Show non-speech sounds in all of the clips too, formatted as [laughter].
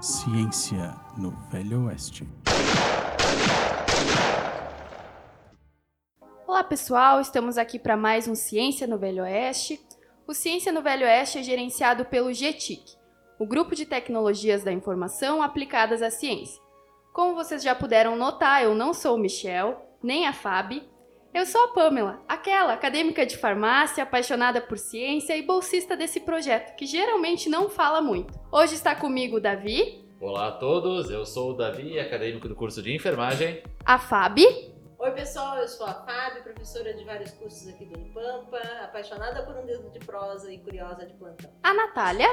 Ciência no Velho Oeste. Olá pessoal, estamos aqui para mais um Ciência no Velho Oeste. O Ciência no Velho Oeste é gerenciado pelo GTIC, o Grupo de Tecnologias da Informação aplicadas à ciência. Como vocês já puderam notar, eu não sou o Michel, nem a Fabi. Eu sou a Pamela, aquela acadêmica de farmácia, apaixonada por ciência e bolsista desse projeto, que geralmente não fala muito. Hoje está comigo o Davi. Olá a todos, eu sou o Davi, acadêmico do curso de enfermagem. A Fabi. Oi pessoal, eu sou a Fábio, professora de vários cursos aqui do Unipampa, apaixonada por um dedo de prosa e curiosa de plantão. A Natália.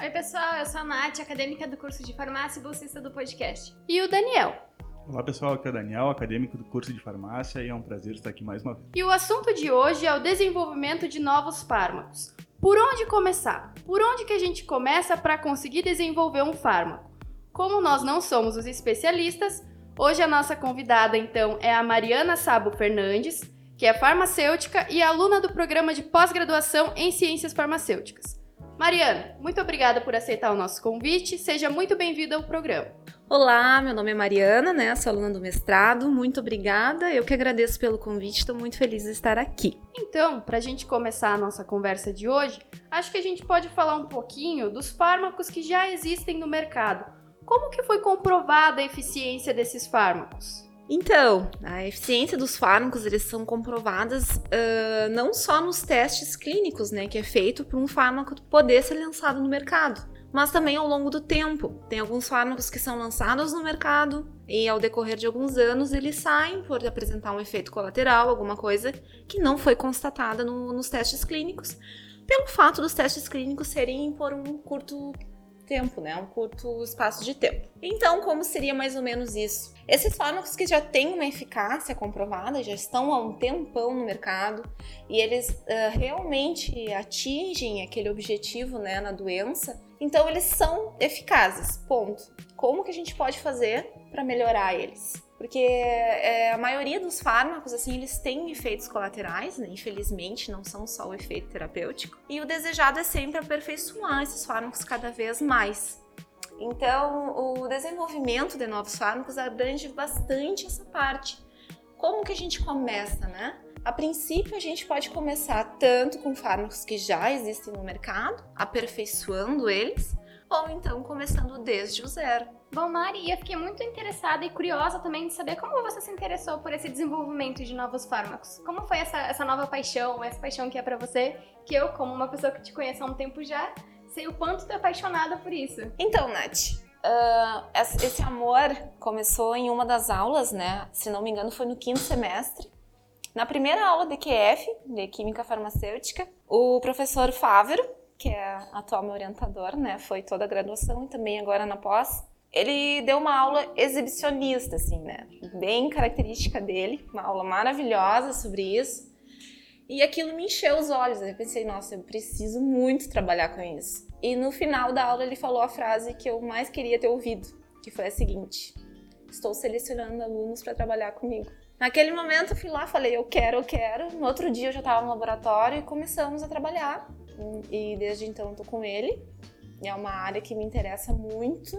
Oi pessoal, eu sou a Nath, acadêmica do curso de farmácia e bolsista do podcast. E o Daniel. Olá pessoal, aqui é o Daniel, acadêmico do curso de farmácia e é um prazer estar aqui mais uma vez. E o assunto de hoje é o desenvolvimento de novos fármacos. Por onde começar? Por onde que a gente começa para conseguir desenvolver um fármaco? Como nós não somos os especialistas, hoje a nossa convidada então é a Mariana Sabo Fernandes, que é farmacêutica e aluna do programa de pós-graduação em ciências farmacêuticas. Mariana, muito obrigada por aceitar o nosso convite. Seja muito bem-vinda ao programa. Olá, meu nome é Mariana, né? Sou aluna do mestrado. Muito obrigada. Eu que agradeço pelo convite. Estou muito feliz de estar aqui. Então, para a gente começar a nossa conversa de hoje, acho que a gente pode falar um pouquinho dos fármacos que já existem no mercado. Como que foi comprovada a eficiência desses fármacos? Então, a eficiência dos fármacos eles são comprovadas uh, não só nos testes clínicos, né, que é feito para um fármaco poder ser lançado no mercado, mas também ao longo do tempo. Tem alguns fármacos que são lançados no mercado e ao decorrer de alguns anos eles saem por apresentar um efeito colateral, alguma coisa que não foi constatada no, nos testes clínicos, pelo fato dos testes clínicos serem por um curto tempo, né? Um curto espaço de tempo. Então, como seria mais ou menos isso? Esses fármacos que já têm uma eficácia comprovada, já estão há um tempão no mercado e eles uh, realmente atingem aquele objetivo, né, na doença, então eles são eficazes. Ponto. Como que a gente pode fazer para melhorar eles? Porque é, a maioria dos fármacos, assim, eles têm efeitos colaterais, né? Infelizmente, não são só o efeito terapêutico. E o desejado é sempre aperfeiçoar esses fármacos cada vez mais. Então, o desenvolvimento de novos fármacos abrange bastante essa parte. Como que a gente começa, né? A princípio, a gente pode começar tanto com fármacos que já existem no mercado, aperfeiçoando eles, ou então começando desde o zero. Bom, Mari, eu fiquei muito interessada e curiosa também de saber como você se interessou por esse desenvolvimento de novos fármacos. Como foi essa, essa nova paixão, essa paixão que é para você, que eu, como uma pessoa que te conheço há um tempo já, sei o quanto tu é apaixonada por isso. Então, Nath, uh, esse amor começou em uma das aulas, né? Se não me engano, foi no quinto semestre. Na primeira aula de QF, de Química Farmacêutica, o professor Fávero, que é atual meu orientador, né? Foi toda a graduação e também agora na pós ele deu uma aula exibicionista, assim, né? Bem característica dele, uma aula maravilhosa sobre isso. E aquilo me encheu os olhos. Eu pensei, nossa, eu preciso muito trabalhar com isso. E no final da aula ele falou a frase que eu mais queria ter ouvido, que foi a seguinte: Estou selecionando alunos para trabalhar comigo. Naquele momento eu fui lá, falei, eu quero, eu quero. No outro dia eu já estava no laboratório e começamos a trabalhar. E desde então estou com ele. É uma área que me interessa muito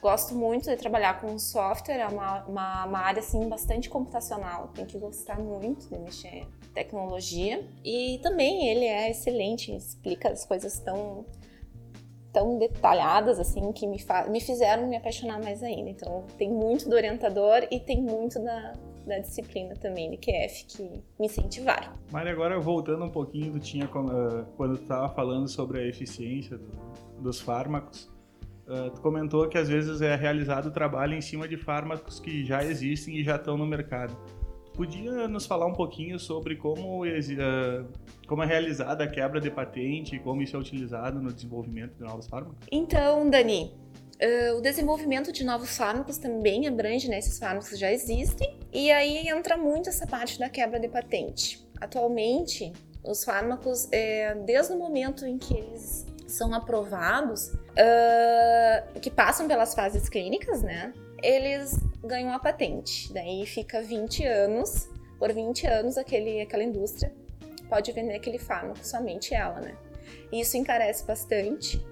Gosto muito de trabalhar com software, é uma, uma, uma, área assim bastante computacional, tem que gostar muito de mexer em tecnologia. E também ele é excelente, explica as coisas tão tão detalhadas assim que me, me fizeram me apaixonar mais ainda. Então tem muito do orientador e tem muito da, da disciplina também de QF que me incentivaram. Mari, agora voltando um pouquinho, tu tinha quando, quando tu estava falando sobre a eficiência do, dos fármacos, Uh, tu comentou que às vezes é realizado o trabalho em cima de fármacos que já existem e já estão no mercado. Podia nos falar um pouquinho sobre como, uh, como é realizada a quebra de patente e como isso é utilizado no desenvolvimento de novos fármacos? Então, Dani, uh, o desenvolvimento de novos fármacos também abrange, né? Esses fármacos já existem e aí entra muito essa parte da quebra de patente. Atualmente, os fármacos, é, desde o momento em que eles são aprovados, uh, que passam pelas fases clínicas, né? Eles ganham a patente. Daí fica 20 anos, por 20 anos aquele, aquela indústria pode vender aquele fármaco, somente ela, né? Isso encarece bastante.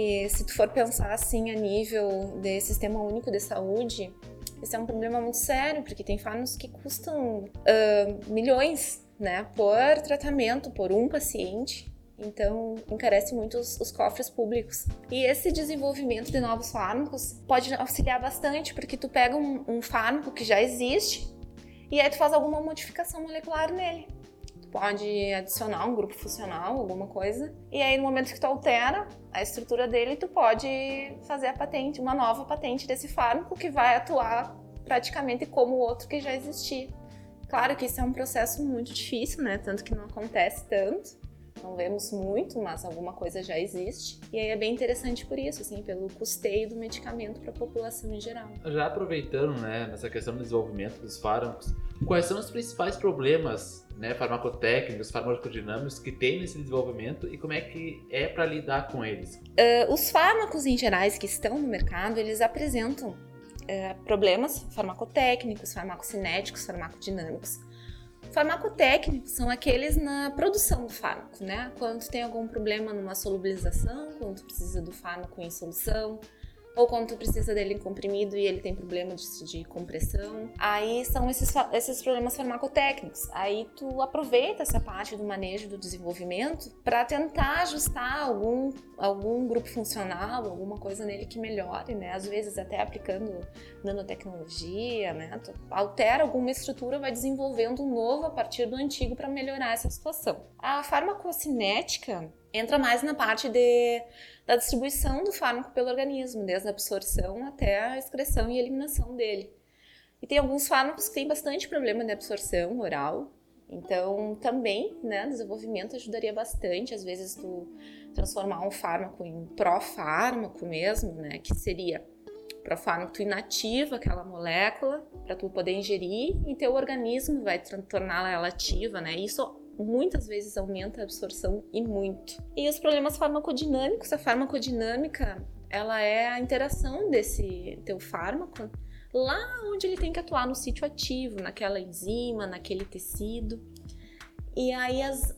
E se tu for pensar assim a nível de sistema único de saúde, esse é um problema muito sério, porque tem fármacos que custam uh, milhões, né, por tratamento, por um paciente. Então, encarece muito os, os, cofres públicos. E esse desenvolvimento de novos fármacos pode auxiliar bastante, porque tu pega um, um fármaco que já existe e aí tu faz alguma modificação molecular nele. Pode adicionar um grupo funcional, alguma coisa, e aí no momento que tu altera a estrutura dele, tu pode fazer a patente, uma nova patente desse fármaco que vai atuar praticamente como o outro que já existia. Claro que isso é um processo muito difícil, né? Tanto que não acontece tanto não vemos muito, mas alguma coisa já existe. E aí é bem interessante por isso, assim, pelo custeio do medicamento para a população em geral. Já aproveitando, né, nessa questão do desenvolvimento dos fármacos, quais são os principais problemas, né, farmacotécnicos, farmacodinâmicos que tem nesse desenvolvimento e como é que é para lidar com eles? Uh, os fármacos em gerais que estão no mercado, eles apresentam uh, problemas farmacotécnicos, farmacocinéticos, farmacodinâmicos. Farmacotécnicos são aqueles na produção do fármaco, né? Quando tem algum problema numa solubilização, quando precisa do fármaco em solução, ou quando tu precisa dele em comprimido e ele tem problema de, de compressão. Aí são esses, esses problemas farmacotécnicos. Aí tu aproveita essa parte do manejo do desenvolvimento para tentar ajustar algum, algum grupo funcional, alguma coisa nele que melhore, né? Às vezes até aplicando nanotecnologia, né? Tu altera alguma estrutura, vai desenvolvendo um novo a partir do antigo para melhorar essa situação. A farmacocinética entra mais na parte de, da distribuição do fármaco pelo organismo, desde a absorção até a excreção e eliminação dele. E tem alguns fármacos que têm bastante problema de absorção oral, então também, né, desenvolvimento ajudaria bastante, às vezes tu transformar um fármaco em pró-fármaco mesmo, né, que seria pró-fármaco tu inativa aquela molécula para tu poder ingerir e teu organismo vai torná-la ativa, né? Isso muitas vezes aumenta a absorção e muito. E os problemas farmacodinâmicos, a farmacodinâmica, ela é a interação desse teu fármaco lá onde ele tem que atuar no sítio ativo, naquela enzima, naquele tecido. E aí as,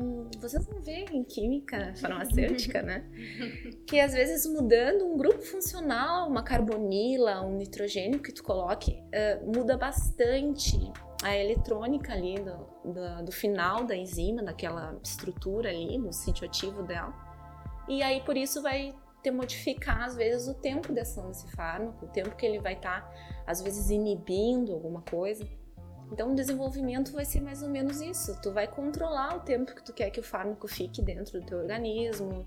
um, vocês vão ver em química farmacêutica, né? [laughs] Que às vezes mudando um grupo funcional, uma carbonila, um nitrogênio que tu coloque, uh, muda bastante a eletrônica ali do, do, do, final da enzima, daquela estrutura ali, no sítio ativo dela. E aí, por isso, vai ter modificar, às vezes, o tempo de desse fármaco, o tempo que ele vai estar, tá, às vezes, inibindo alguma coisa. Então, o desenvolvimento vai ser mais ou menos isso. Tu vai controlar o tempo que tu quer que o fármaco fique dentro do teu organismo,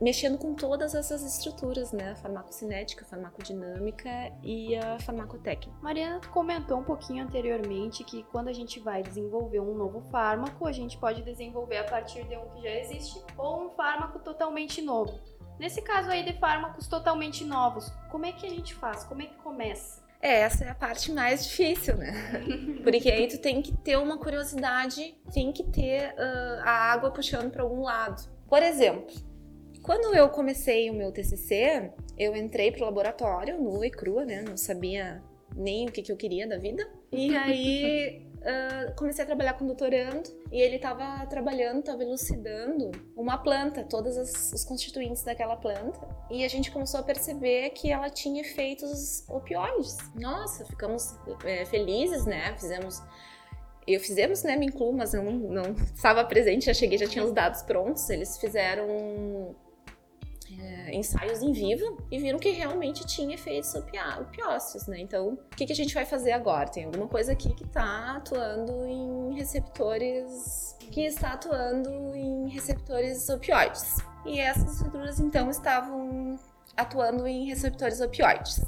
mexendo com todas essas estruturas, né? A farmacocinética, a farmacodinâmica e a farmacotécnica. Mariana, tu comentou um pouquinho anteriormente que quando a gente vai desenvolver um novo fármaco, a gente pode desenvolver a partir de um que já existe ou um fármaco totalmente novo. Nesse caso aí de fármacos totalmente novos, como é que a gente faz? Como é que começa? É, essa é a parte mais difícil, né? [laughs] Porque aí tu tem que ter uma curiosidade, tem que ter uh, a água puxando para algum lado. Por exemplo, quando eu comecei o meu TCC, eu entrei pro laboratório nua e crua, né? Não sabia nem o que, que eu queria da vida. E [laughs] aí uh, comecei a trabalhar com um doutorando e ele estava trabalhando, estava elucidando uma planta, todos os constituintes daquela planta. E a gente começou a perceber que ela tinha efeitos opioides. Nossa, ficamos é, felizes, né? Fizemos eu fizemos, né, me incluo, mas eu não, não estava presente, já cheguei, já tinha os dados prontos. Eles fizeram é, ensaios em vivo e viram que realmente tinha efeitos opiócios, né? Então, o que, que a gente vai fazer agora? Tem alguma coisa aqui que está atuando em receptores que está atuando em receptores opioides. E essas estruturas então estavam atuando em receptores opioides.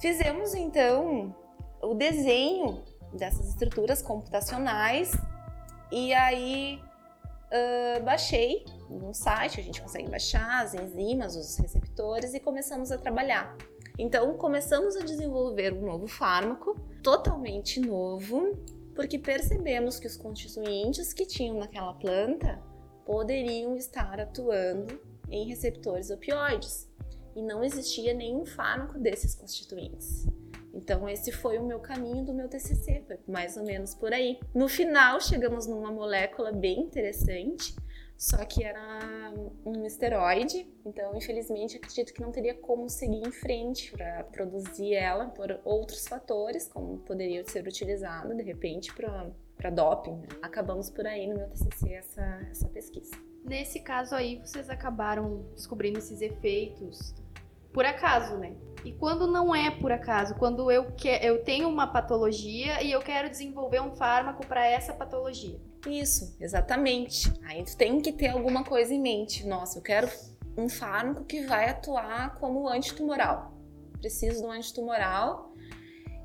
Fizemos então o desenho dessas estruturas computacionais e aí uh, baixei no site, a gente consegue baixar as enzimas, os receptores e começamos a trabalhar. Então, começamos a desenvolver um novo fármaco, totalmente novo, porque percebemos que os constituintes que tinham naquela planta poderiam estar atuando em receptores opioides e não existia nenhum fármaco desses constituintes. Então esse foi o meu caminho do meu TCC, foi mais ou menos por aí. No final chegamos numa molécula bem interessante só que era um esteroide, então infelizmente acredito que não teria como seguir em frente para produzir ela por outros fatores, como poderia ser utilizado de repente para doping. Né? Acabamos por aí no meu TCC essa, essa pesquisa. Nesse caso aí, vocês acabaram descobrindo esses efeitos por acaso, né? E quando não é por acaso, quando eu, que, eu tenho uma patologia e eu quero desenvolver um fármaco para essa patologia. Isso, exatamente. Aí tu tem que ter alguma coisa em mente. Nossa, eu quero um fármaco que vai atuar como antitumoral. Preciso de um antitumoral.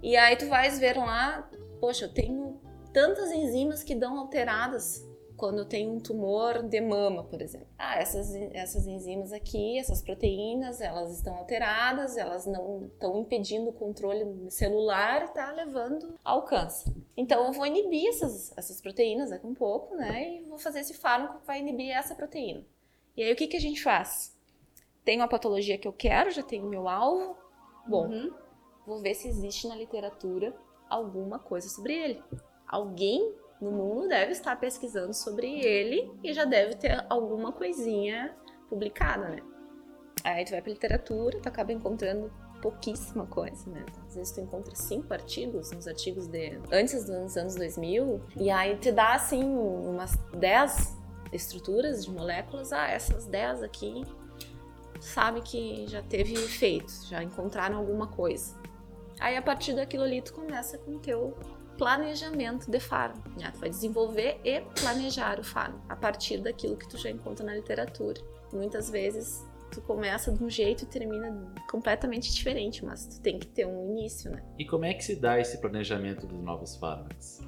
E aí tu vais ver lá, poxa, eu tenho tantas enzimas que dão alteradas quando tenho um tumor de mama, por exemplo. Ah, essas, essas enzimas aqui, essas proteínas, elas estão alteradas, elas não estão impedindo o controle celular está levando ao câncer. Então eu vou inibir essas, essas proteínas daqui um pouco, né? E vou fazer esse fármaco que vai inibir essa proteína. E aí o que, que a gente faz? Tenho a patologia que eu quero, já tenho meu alvo. Bom, uhum. vou ver se existe na literatura alguma coisa sobre ele. Alguém no mundo deve estar pesquisando sobre ele e já deve ter alguma coisinha publicada, né? Aí tu vai pra literatura, tu acaba encontrando pouquíssima coisa, né? Às vezes tu encontra cinco artigos, uns artigos de antes dos anos 2000, e aí te dá assim umas dez estruturas de moléculas, ah, essas dez aqui sabe que já teve efeito, já encontraram alguma coisa. Aí a partir daquilo ali tu começa com o teu planejamento de farm. Né? Tu vai desenvolver e planejar o farm a partir daquilo que tu já encontra na literatura. Muitas vezes tu começa de um jeito e termina completamente diferente, mas tu tem que ter um início, né? E como é que se dá esse planejamento dos novos fármacos?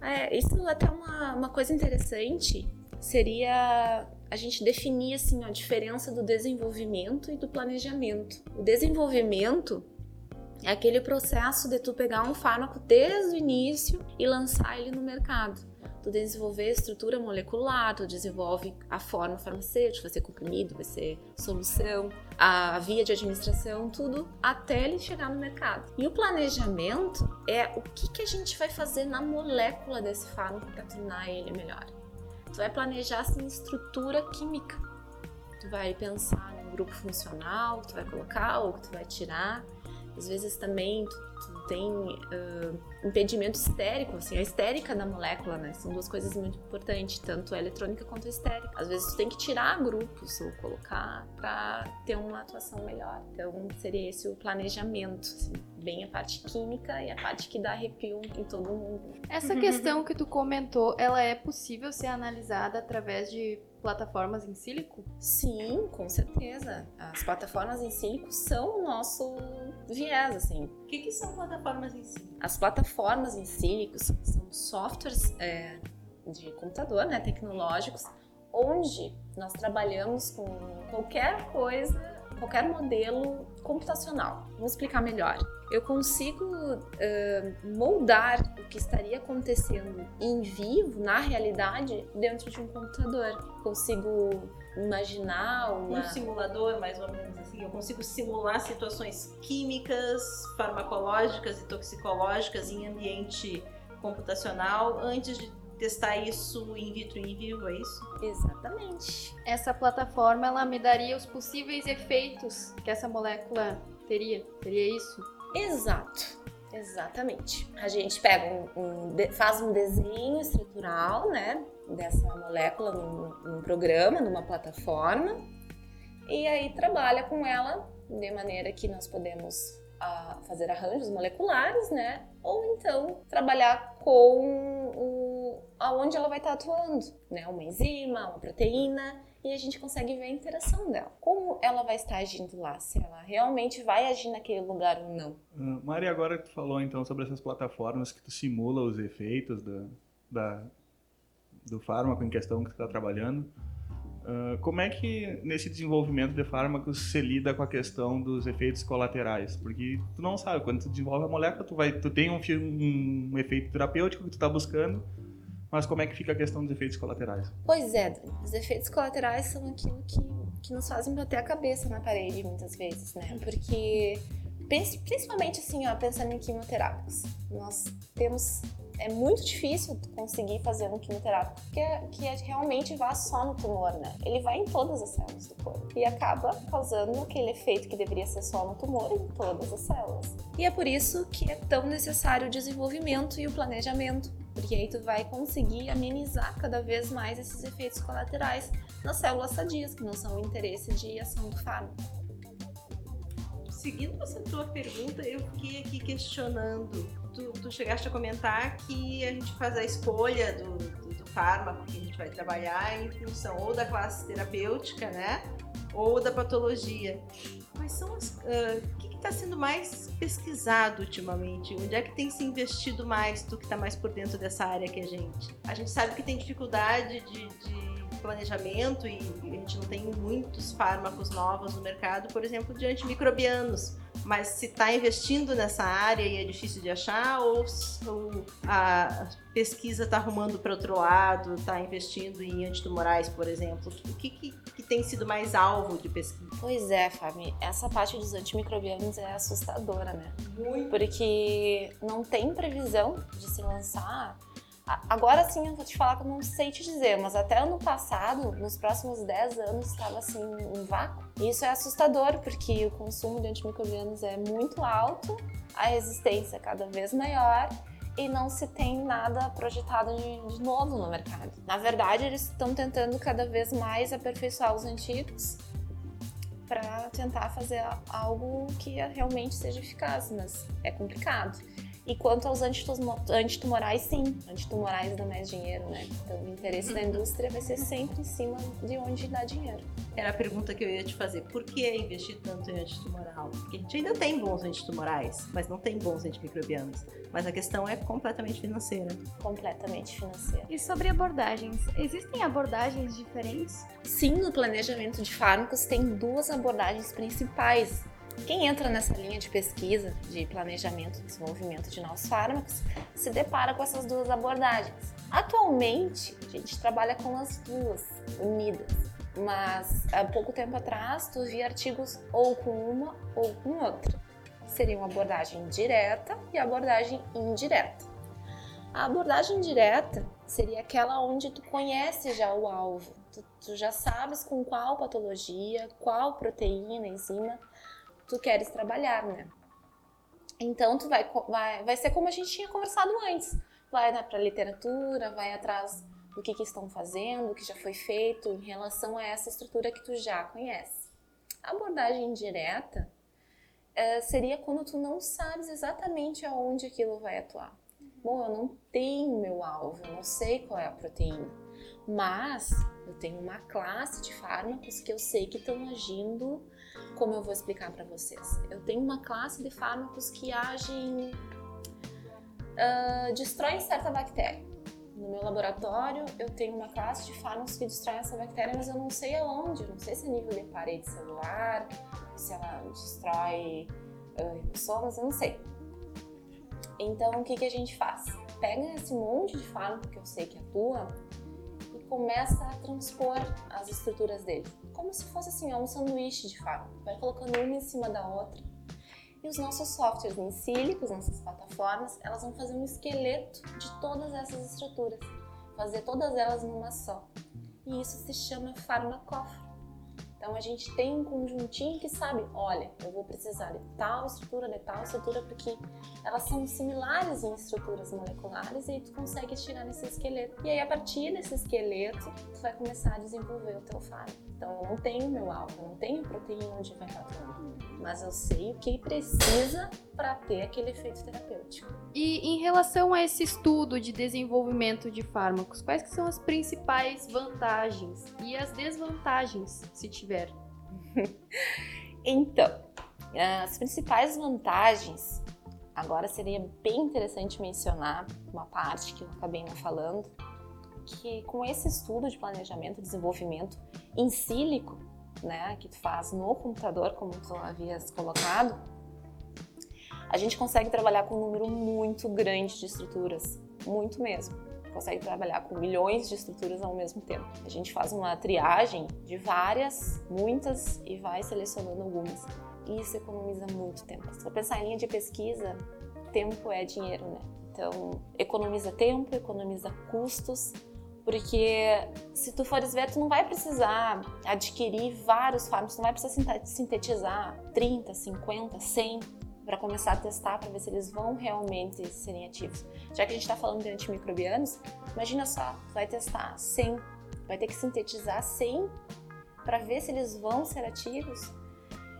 É, isso é até uma, uma coisa interessante seria a gente definir assim a diferença do desenvolvimento e do planejamento. O desenvolvimento é aquele processo de tu pegar um fármaco desde o início e lançar ele no mercado. Tu desenvolver a estrutura molecular, tu desenvolve a forma farmacêutica, vai ser comprimido, vai ser solução, a via de administração, tudo até ele chegar no mercado. E o planejamento é o que, que a gente vai fazer na molécula desse fármaco para tornar ele melhor. Tu vai planejar assim estrutura química. Tu vai pensar no grupo funcional que tu vai colocar ou que tu vai tirar às vezes também tu, tu tem uh, impedimento estérico, assim, a estérica da molécula, né? São duas coisas muito importantes, tanto a eletrônica quanto a estérica. Às vezes tu tem que tirar grupos ou colocar para ter uma atuação melhor. Então seria esse o planejamento, assim, bem a parte química e a parte que dá arrepio em todo mundo. Essa [laughs] questão que tu comentou, ela é possível ser analisada através de plataformas em sílico? Sim, com certeza. As plataformas em sílico são o nosso viés, assim. O que, que são plataformas em sílico? As plataformas em sílico são softwares é, de computador, né, tecnológicos, onde nós trabalhamos com qualquer coisa qualquer modelo computacional. Vou explicar melhor. Eu consigo uh, moldar o que estaria acontecendo em vivo, na realidade, dentro de um computador. Consigo imaginar uma... Um simulador, mais ou menos assim. Eu consigo simular situações químicas, farmacológicas e toxicológicas em ambiente computacional antes de testar isso in vitro e in vivo, é isso? Exatamente. Essa plataforma ela me daria os possíveis efeitos que essa molécula teria. Teria isso? Exato. Exatamente. A gente pega um, um faz um desenho estrutural, né, dessa molécula num, num programa, numa plataforma, e aí trabalha com ela de maneira que nós podemos uh, fazer arranjos moleculares, né, ou então trabalhar com o, aonde ela vai estar atuando, né? Uma enzima, uma proteína, e a gente consegue ver a interação dela. Como ela vai estar agindo lá, se ela realmente vai agir naquele lugar ou não. Uh, Mari, agora que tu falou então sobre essas plataformas que tu simula os efeitos da, da do fármaco em questão que tu está trabalhando, Uh, como é que nesse desenvolvimento de fármacos se lida com a questão dos efeitos colaterais? Porque tu não sabe, quando tu desenvolve a molécula, tu, vai, tu tem um, um efeito terapêutico que tu está buscando, mas como é que fica a questão dos efeitos colaterais? Pois é, os efeitos colaterais são aquilo que, que nos fazem bater a cabeça na parede muitas vezes, né? Porque, principalmente assim, ó, pensando em quimioterápicos, nós temos é muito difícil conseguir fazer um quimioterápico que, é, que é, realmente vá só no tumor, né? Ele vai em todas as células do corpo e acaba causando aquele efeito que deveria ser só no tumor em todas as células. E é por isso que é tão necessário o desenvolvimento e o planejamento, porque aí tu vai conseguir amenizar cada vez mais esses efeitos colaterais nas células sadias, que não são o interesse de ação do fármaco. Seguindo essa tua pergunta, eu fiquei aqui questionando. Tu, tu chegaste a comentar que a gente faz a escolha do, do, do fármaco que a gente vai trabalhar em função ou da classe terapêutica, né? Ou da patologia. Quais são as. Uh, o que está sendo mais pesquisado ultimamente? Onde é que tem se investido mais, tu que está mais por dentro dessa área que a gente? A gente sabe que tem dificuldade de, de planejamento e a gente não tem muitos fármacos novos no mercado, por exemplo, de antimicrobianos. Mas se está investindo nessa área e é difícil de achar, ou, ou a pesquisa está arrumando para outro lado, está investindo em antitumorais, por exemplo? O que, que, que, tem sido mais alvo de pesquisa? Pois é, Fábio, essa parte dos antimicrobianos é assustadora, né? Muito. Porque não tem previsão de se lançar Agora sim eu vou te falar que eu não sei te dizer, mas até ano passado, nos próximos 10 anos, estava assim um vácuo. E isso é assustador, porque o consumo de antimicrobianos é muito alto, a resistência é cada vez maior e não se tem nada projetado de, novo no mercado. Na verdade, eles estão tentando cada vez mais aperfeiçoar os antigos para tentar fazer algo que realmente seja eficaz, mas é complicado. E quanto aos antitumorais, sim, antitumorais dão mais dinheiro, né? Então o interesse da indústria vai ser sempre em cima de onde dá dinheiro. Era a pergunta que eu ia te fazer. Por que investir tanto em antitumoral? Porque a gente ainda tem bons antitumorais, mas não tem bons antimicrobianos. Mas a questão é completamente financeira. Completamente financeira. E sobre abordagens? Existem abordagens diferentes? Sim, no planejamento de fármacos tem duas abordagens principais quem entra nessa linha de pesquisa, de planejamento e desenvolvimento de novos fármacos, se depara com essas duas abordagens. Atualmente, a gente trabalha com as duas unidas, mas há pouco tempo atrás tu via artigos ou com uma ou com outra. Seria uma abordagem direta e abordagem indireta. A abordagem direta seria aquela onde tu conhece já o alvo, tu, tu já sabes com qual patologia, qual proteína, enzima tu queres trabalhar, né? Então tu vai, vai, vai ser como a gente tinha conversado antes. Vai né, para literatura, vai atrás do que, que estão fazendo, o que já foi feito em relação a essa estrutura que tu já conhece. A abordagem direta é, seria quando tu não sabes exatamente aonde aquilo vai atuar. Bom, eu não tenho meu alvo, eu não sei qual é a proteína, mas eu tenho uma classe de fármacos que eu sei que estão agindo como eu vou explicar para vocês? Eu tenho uma classe de fármacos que agem, uh, certa bactéria. No meu laboratório, eu tenho uma classe de fármacos que destroem essa bactéria, mas eu não sei aonde, não sei se é nível de parede celular, se ela destrói uh, eu não sei. Então, o que, que a gente faz? Pega esse monte de fármaco que eu sei que atua começa a transpor as estruturas dele como se fosse assim, um sanduíche de fato. Vai colocando uma em cima da outra. E os nossos softwares em sílicos, nossas plataformas, elas vão fazer um esqueleto de todas essas estruturas, fazer todas elas numa só. E isso se chama farmacóforo. Então a gente tem um conjuntinho que sabe, olha, eu vou precisar de tal estrutura, de tal estrutura, porque elas são similares em estruturas moleculares e aí tu consegue tirar nesse esqueleto. E aí a partir desse esqueleto, tu vai começar a desenvolver o teu fármaco. Então eu não tenho meu alvo, eu não tenho proteína onde vai estar atuando, mas eu sei o que precisa para ter aquele efeito terapêutico. E em relação a esse estudo de desenvolvimento de fármacos, quais são as principais vantagens e as desvantagens, se tiver? [laughs] então, as principais vantagens, agora seria bem interessante mencionar uma parte que eu acabei não falando, que com esse estudo de planejamento e desenvolvimento em sílico, né, que tu faz no computador, como tu havias colocado, a gente consegue trabalhar com um número muito grande de estruturas, muito mesmo. Consegue trabalhar com milhões de estruturas ao mesmo tempo. A gente faz uma triagem de várias, muitas, e vai selecionando algumas. E isso economiza muito tempo. Se for pensar em linha de pesquisa, tempo é dinheiro, né? Então, economiza tempo, economiza custos, porque se tu fores ver, tu não vai precisar adquirir vários fármacos, não vai precisar sintetizar 30, 50, 100 para começar a testar para ver se eles vão realmente serem ativos. Já que a gente está falando de antimicrobianos, imagina só, vai testar 100, vai ter que sintetizar 100 para ver se eles vão ser ativos.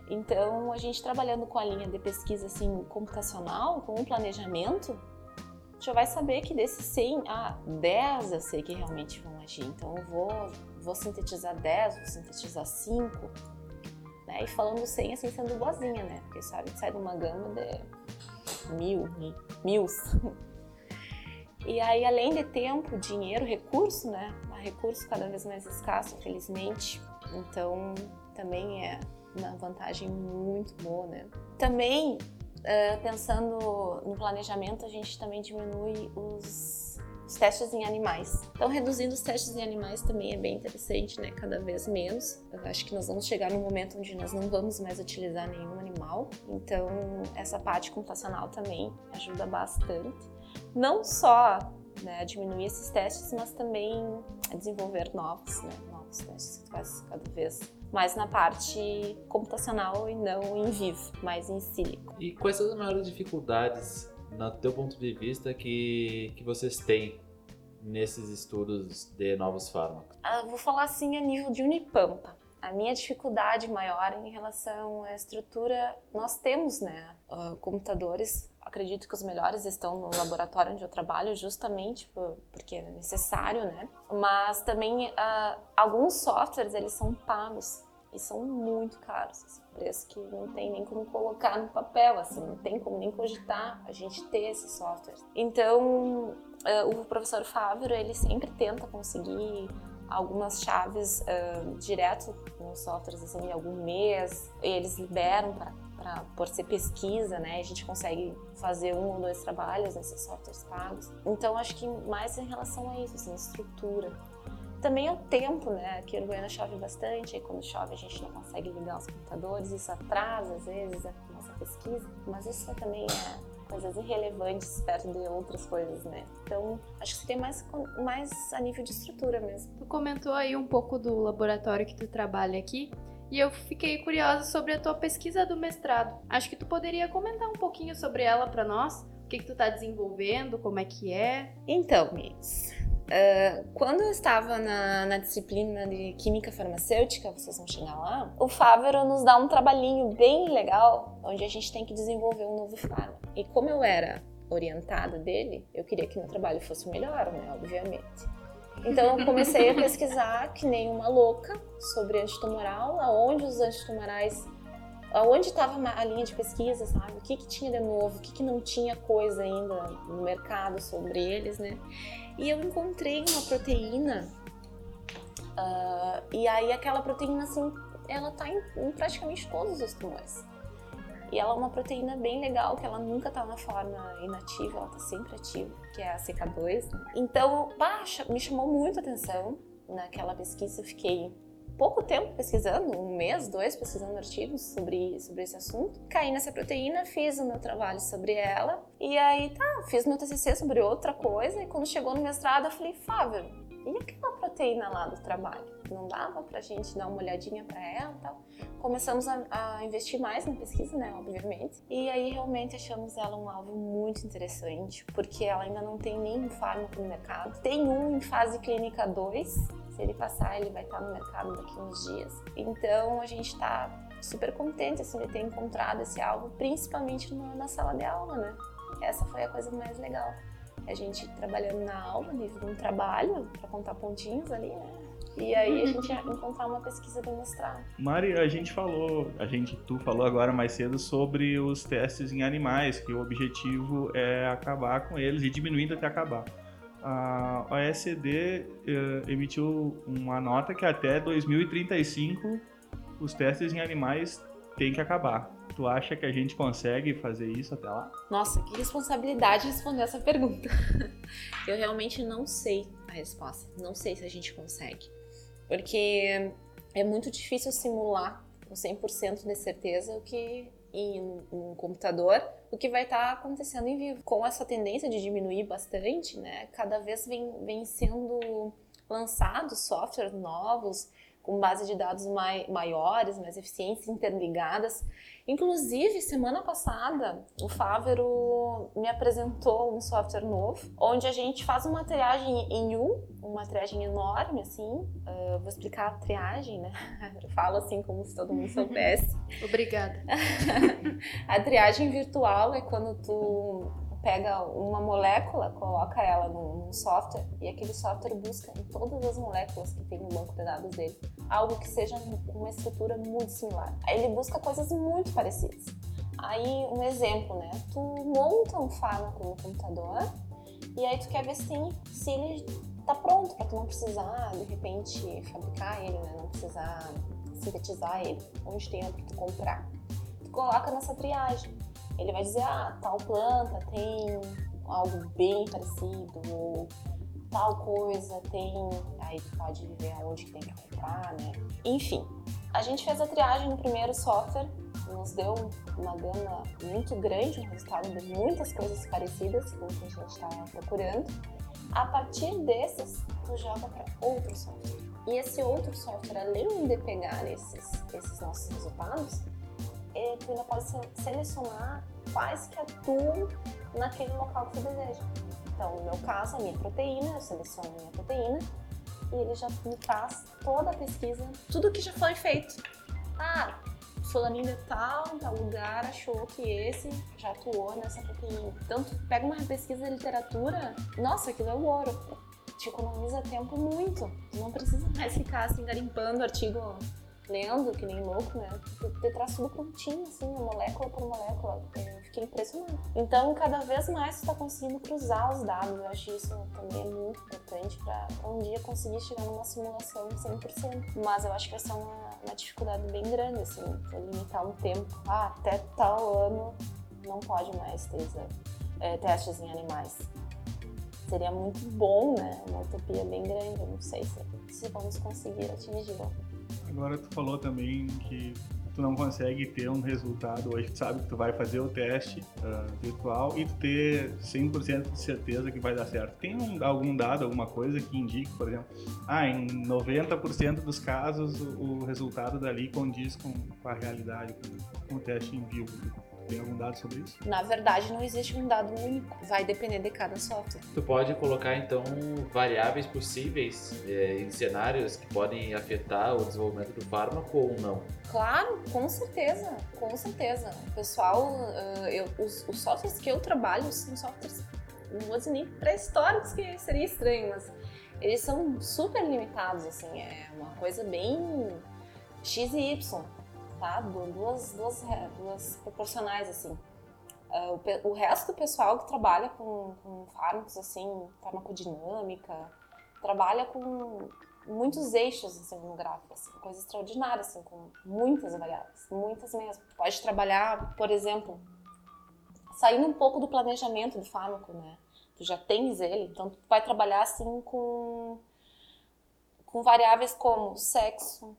Então, a gente trabalhando com a linha de pesquisa assim computacional, com o planejamento, já vai saber que desses 100, ah, 10 eu sei que realmente vão agir. Então eu vou, vou sintetizar 10, vou sintetizar 5. Né? E falando 100 assim sendo boazinha, né? Porque sabe que sai de uma gama de mil, mil. E aí, além de tempo, dinheiro, recurso, né? Recurso cada vez mais escasso, infelizmente. Então, também é uma vantagem muito boa, né? Também uh, pensando no planejamento, a gente também diminui os, os, testes em animais. Então, reduzindo os testes em animais também é bem interessante, né? Cada vez menos. Eu acho que nós vamos chegar num momento onde nós não vamos mais utilizar nenhum animal. Então, essa parte computacional também ajuda bastante. Não só né, a diminuir esses testes, mas também a desenvolver novos, né, novos testes que faz cada vez mais na parte computacional e não em vivo, mais em sílico. E quais são as maiores dificuldades, no teu ponto de vista, que, que vocês têm nesses estudos de novos fármacos? Ah, vou falar assim a nível de Unipampa. A minha dificuldade maior em relação à estrutura, nós temos, né, uh, computadores acredito que os melhores estão no laboratório onde eu trabalho, justamente por, porque é necessário, né? Mas também uh, alguns softwares eles são pagos e são muito caros, assim, que não tem nem como colocar no papel, assim, não tem como nem cogitar a gente ter esses softwares. Então, uh, o professor Fávero ele sempre tenta conseguir algumas chaves uh, direto nos softwares assim em algum mês eles liberam para por ser pesquisa, né, a gente consegue fazer um ou dois trabalhos nesses softwares pagos. Então, acho que mais em relação a isso, assim, estrutura. Também é o tempo, né? Aqui no Goiânia chove bastante, aí quando chove a gente não consegue ligar os computadores, isso atrasa às vezes a nossa pesquisa, mas isso também é coisas irrelevantes perto de outras coisas, né? Então, acho que tem mais, mais a nível de estrutura mesmo. Tu comentou aí um pouco do laboratório que tu trabalha aqui. E eu fiquei curiosa sobre a tua pesquisa do mestrado. Acho que tu poderia comentar um pouquinho sobre ela para nós. O que, que tu está desenvolvendo, como é que é? Então, Miss, uh, quando eu estava na, na, disciplina de Química Farmacêutica, vocês vão chegar lá, o Fávero nos dá um trabalhinho bem legal, onde a gente tem que desenvolver um novo fármaco. E como eu era orientada dele, eu queria que meu trabalho fosse melhor, né, obviamente. Então eu comecei a pesquisar que nem uma louca sobre antitumoral, aonde os antitumorais, aonde estava a linha de pesquisa, sabe? O que, que tinha de novo, o que, que não tinha coisa ainda no mercado sobre eles, né? E eu encontrei uma proteína, uh, e aí aquela proteína, assim, ela tá em, em praticamente todos os tumores. E ela é uma proteína bem legal, que ela nunca tá na forma inativa, ela tá sempre ativa, que é a CK2. Né? Então, baixa, me chamou muito a atenção naquela pesquisa. Eu fiquei pouco tempo pesquisando, um mês, dois, pesquisando artigos sobre, sobre esse assunto. Caí nessa proteína, fiz o meu trabalho sobre ela, e aí tá, fiz meu TCC sobre outra coisa, e quando chegou no mestrado eu falei, Fábio, e aquela proteína lá do trabalho? Não dava pra gente dar uma olhadinha para ela e tal? Começamos a, a, investir mais na pesquisa, né, obviamente. E aí realmente achamos ela um alvo muito interessante, porque ela ainda não tem nenhum fármaco no mercado. Tem um em fase clínica 2, se ele passar, ele vai estar no mercado daqui uns dias. Então a gente está super contente assim, de ter encontrado esse alvo, principalmente na sala de aula, né? Essa foi a coisa mais legal a gente trabalhando na aula, nível de um trabalho, para contar pontinhos ali, né? E aí a gente ia encontrar uma pesquisa do mestrado. Mari, a gente falou, a gente, tu falou agora mais cedo sobre os testes em animais, que o objetivo é acabar com eles e diminuindo até acabar. A OECD eh, emitiu uma nota que até 2035 os testes em animais têm que acabar. Tu acha que a gente consegue fazer isso até lá? Nossa, que responsabilidade responder essa pergunta. [laughs] Eu realmente não sei a resposta. Não sei se a gente consegue. Porque é muito difícil simular com 100% de certeza o que em um computador do que vai estar acontecendo em vivo. Com essa tendência de diminuir bastante, né, cada vez vem, vem sendo lançados softwares novos com base de dados mai, maiores, mais eficientes, interligadas. Inclusive, semana passada, o Fávero me apresentou um software novo, onde a gente faz uma triagem em U, uma triagem enorme, assim. Uh, vou explicar a triagem, né? [laughs] Eu falo assim como se todo mundo soubesse. [laughs] Obrigada. [laughs] a triagem virtual é quando tu pega uma molécula, coloca ela num, software e aquele software busca em todas as moléculas que tem no banco de dados dele algo que seja uma estrutura muito similar. Aí ele busca coisas muito parecidas. Aí um exemplo, né? Tu monta um fármaco no computador e aí tu quer ver se, se ele tá pronto para tu não precisar de repente fabricar ele, né? Não precisar sintetizar ele, onde tem para tu comprar. Tu coloca nessa triagem ele vai dizer, ah, tal planta tem algo bem parecido, ou tal coisa tem. Aí tu pode ver aonde que tem que comprar, né? Enfim, a gente fez a triagem no primeiro software, nos deu uma gama muito grande, um resultado de muitas coisas parecidas com o que a gente estava procurando. A partir desses, tu joga para outro software. E esse outro software, além de pegar esses, esses nossos resultados, tu ainda pode selecionar quais que atuam naquele local que você deseja. Então, no meu caso, a minha proteína, eu seleciono a minha proteína e ele já me traz toda a pesquisa, tudo que já foi feito. Ah, fulaninho de tal, tal lugar, achou que esse já atuou nessa proteína. Então, tu pega uma pesquisa de literatura, nossa, aquilo é o ouro. Te economiza tempo muito. Tu não precisa mais ficar assim, garimpando artigo lendo, que nem louco, né? Te traz tudo prontinho, assim, molécula por molécula. Eu fiquei impressionada. Então, cada vez mais tu tá conseguindo cruzar os dados. Eu acho isso também é muito importante para um dia conseguir chegar numa simulação 100%. Mas eu acho que vai ser uma, uma dificuldade bem grande, assim, limitar um tempo. Ah, até tal ano não pode mais ter é, testes em animais. Seria muito bom, né? Uma utopia bem grande. Eu não sei se, se vamos conseguir atingi-la. Agora tu falou também que tu não consegue ter um resultado hoje, tu sabe que tu vai fazer o teste uh, virtual e tu ter 100% de certeza que vai dar certo. Tem um, algum dado, alguma coisa que indique, por exemplo, ah, em 90% dos casos o, o, resultado dali condiz com, com a realidade, com, com o teste em vivo? Tem algum dado sobre isso? Na verdade, não existe um dado único. Vai depender de cada software. Tu pode colocar, então, variáveis possíveis é, em cenários que podem afetar o desenvolvimento do fármaco ou não? Claro, com certeza. Com certeza. O pessoal, uh, eu, os, os softwares que eu trabalho são softwares, não vou dizer nem pré-históricos, que seria estranho, mas eles são super limitados, assim. É uma coisa bem X e Y tá? Duas, duas, duas proporcionais, assim. Uh, o, o, resto do pessoal que trabalha com, com fármacos, assim, farmacodinâmica, trabalha com muitos eixos assim, no gráfico, assim, coisa extraordinária, assim, com muitas variáveis, muitas mesmo. Pode trabalhar, por exemplo, saindo um pouco do planejamento do fármaco, né? Tu já tens ele, então tu vai trabalhar assim com, com variáveis como sexo,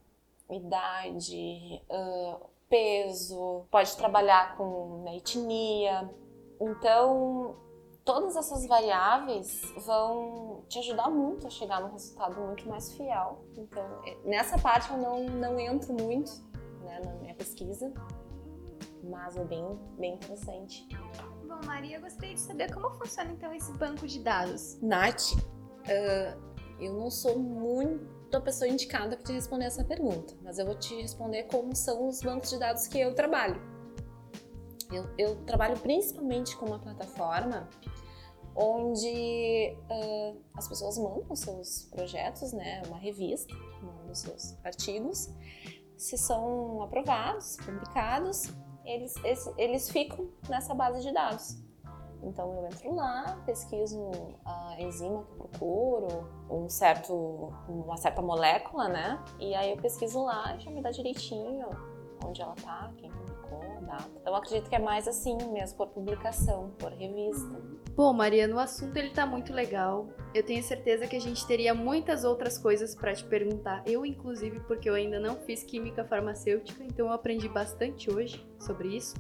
idade, uh, peso, pode trabalhar com né, etnia. Então, todas essas variáveis vão te ajudar muito a chegar num resultado muito mais fiel. Então, é, nessa parte eu não, não entro muito né, na minha pesquisa, mas é bem, bem interessante. Bom, Maria, eu gostaria de saber como funciona então esse banco de dados. Nath, uh, eu não sou muito a pessoa indicada para te responder essa pergunta, mas eu vou te responder como são os bancos de dados que eu trabalho. Eu, eu trabalho principalmente com uma plataforma onde uh, as pessoas mandam seus projetos, né, uma revista, mandam seus artigos, se são aprovados, publicados, eles, eles, eles ficam nessa base de dados. Então eu entro lá, pesquiso a enzima que eu procuro, um certo, uma certa molécula, né? E aí eu pesquiso lá e já me dá direitinho onde ela tá, quem publicou, data. Então acredito que é mais assim mesmo, por publicação, por revista. Bom, Mariana, o assunto ele tá muito legal. Eu tenho certeza que a gente teria muitas outras coisas para te perguntar. Eu, inclusive, porque eu ainda não fiz química farmacêutica, então eu aprendi bastante hoje sobre isso.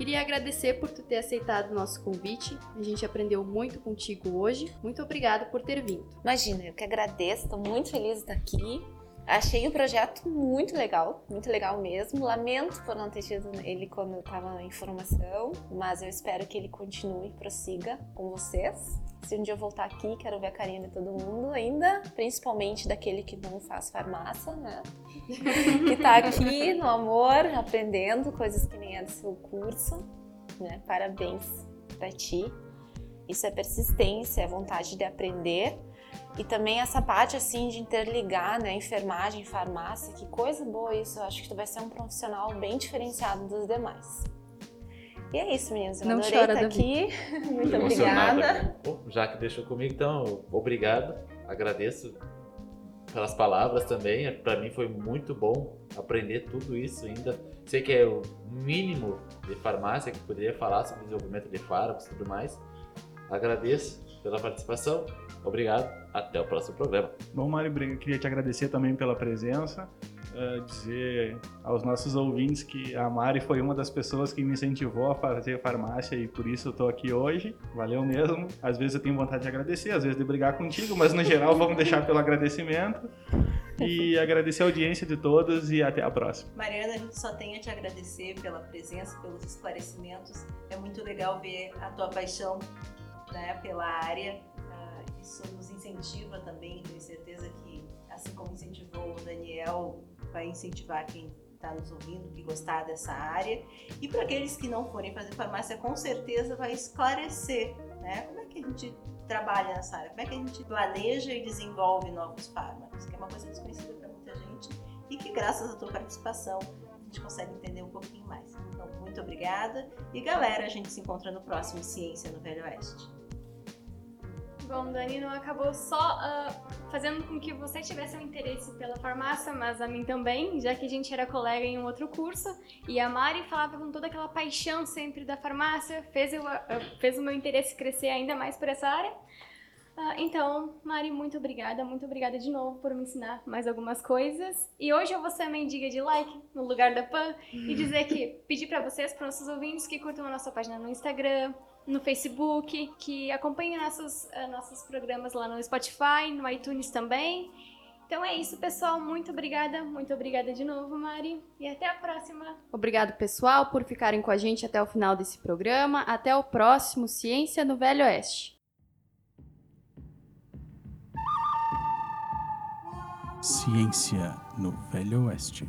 Queria agradecer por tu ter aceitado o nosso convite. A gente aprendeu muito contigo hoje. Muito obrigada por ter vindo. Imagina, eu que agradeço, estou muito feliz de estar aqui. Achei o projeto muito legal, muito legal mesmo. Lamento por não ter tido ele quando eu estava em formação, mas eu espero que ele continue e prossiga com vocês. Se um dia eu voltar aqui, quero ver a carinha de todo mundo ainda, principalmente daquele que não faz farmácia, né? [laughs] que tá aqui no amor, aprendendo coisas que nem é do seu curso, né? Parabéns para ti. Isso é persistência, é vontade de aprender e também essa parte assim de interligar, né, enfermagem, farmácia, que coisa boa isso. Eu acho que tu vai ser um profissional bem diferenciado dos demais. E é isso, meninas. Eu Não adorei chora, estar Davi. aqui. Muito obrigada. Já que deixou comigo, então, obrigado. Agradeço pelas palavras também. Para mim foi muito bom aprender tudo isso ainda. Sei que é o mínimo de farmácia que poderia falar sobre desenvolvimento de fármacos e tudo mais. Agradeço pela participação. Obrigado. Até o próximo programa. Bom, Mário, eu queria te agradecer também pela presença, eh, dizer aos nossos ouvintes que a Mari foi uma das pessoas que me incentivou a fazer farmácia e por isso eu tô aqui hoje. Valeu mesmo. Às vezes eu tenho vontade de agradecer, às vezes de brigar contigo, mas no geral vamos deixar pelo agradecimento. E agradecer a audiência de todos e até a próxima. Mariana, a gente só tem a te agradecer pela presença, pelos esclarecimentos. É muito legal ver a tua paixão né, pela área. Ah, isso nos incentiva também. Tenho certeza que, assim como incentivou o Daniel, vai incentivar quem está nos ouvindo que gostar dessa área. E para aqueles que não forem fazer farmácia, com certeza vai esclarecer né, como é que a gente trabalha nessa área, como é que a gente planeja e desenvolve novos fármacos, que é uma coisa desconhecida para muita gente e que graças à tua participação a gente consegue entender um pouquinho mais. Então, muito obrigada. E galera, a gente se encontra no próximo Ciência no Velho Oeste. Bom, Dani, não acabou só ah, fazendo com que você tivesse um interesse pela farmácia, mas a mim também, já que a gente era colega em um outro curso. E a Mari falava com toda aquela paixão sempre da farmácia, fez, eu, ah, fez o meu interesse crescer ainda mais por essa área. Ah, então, Mari, muito obrigada, muito obrigada de novo por me ensinar mais algumas coisas. E hoje eu vou ser a mendiga de like no lugar da Pan e dizer que pedir para vocês, para nossos ouvintes, que curtam a nossa página no Instagram, no Facebook, que acompanhem nossos, eh, nossos programas lá no Spotify, no iTunes também. Então é isso, pessoal. Muito obrigada, muito obrigada de novo, Mari. E até a próxima. Obrigado, pessoal, por ficarem com a gente até o final desse programa. Até o próximo Ciência no Velho Oeste. Ciência no Velho Oeste.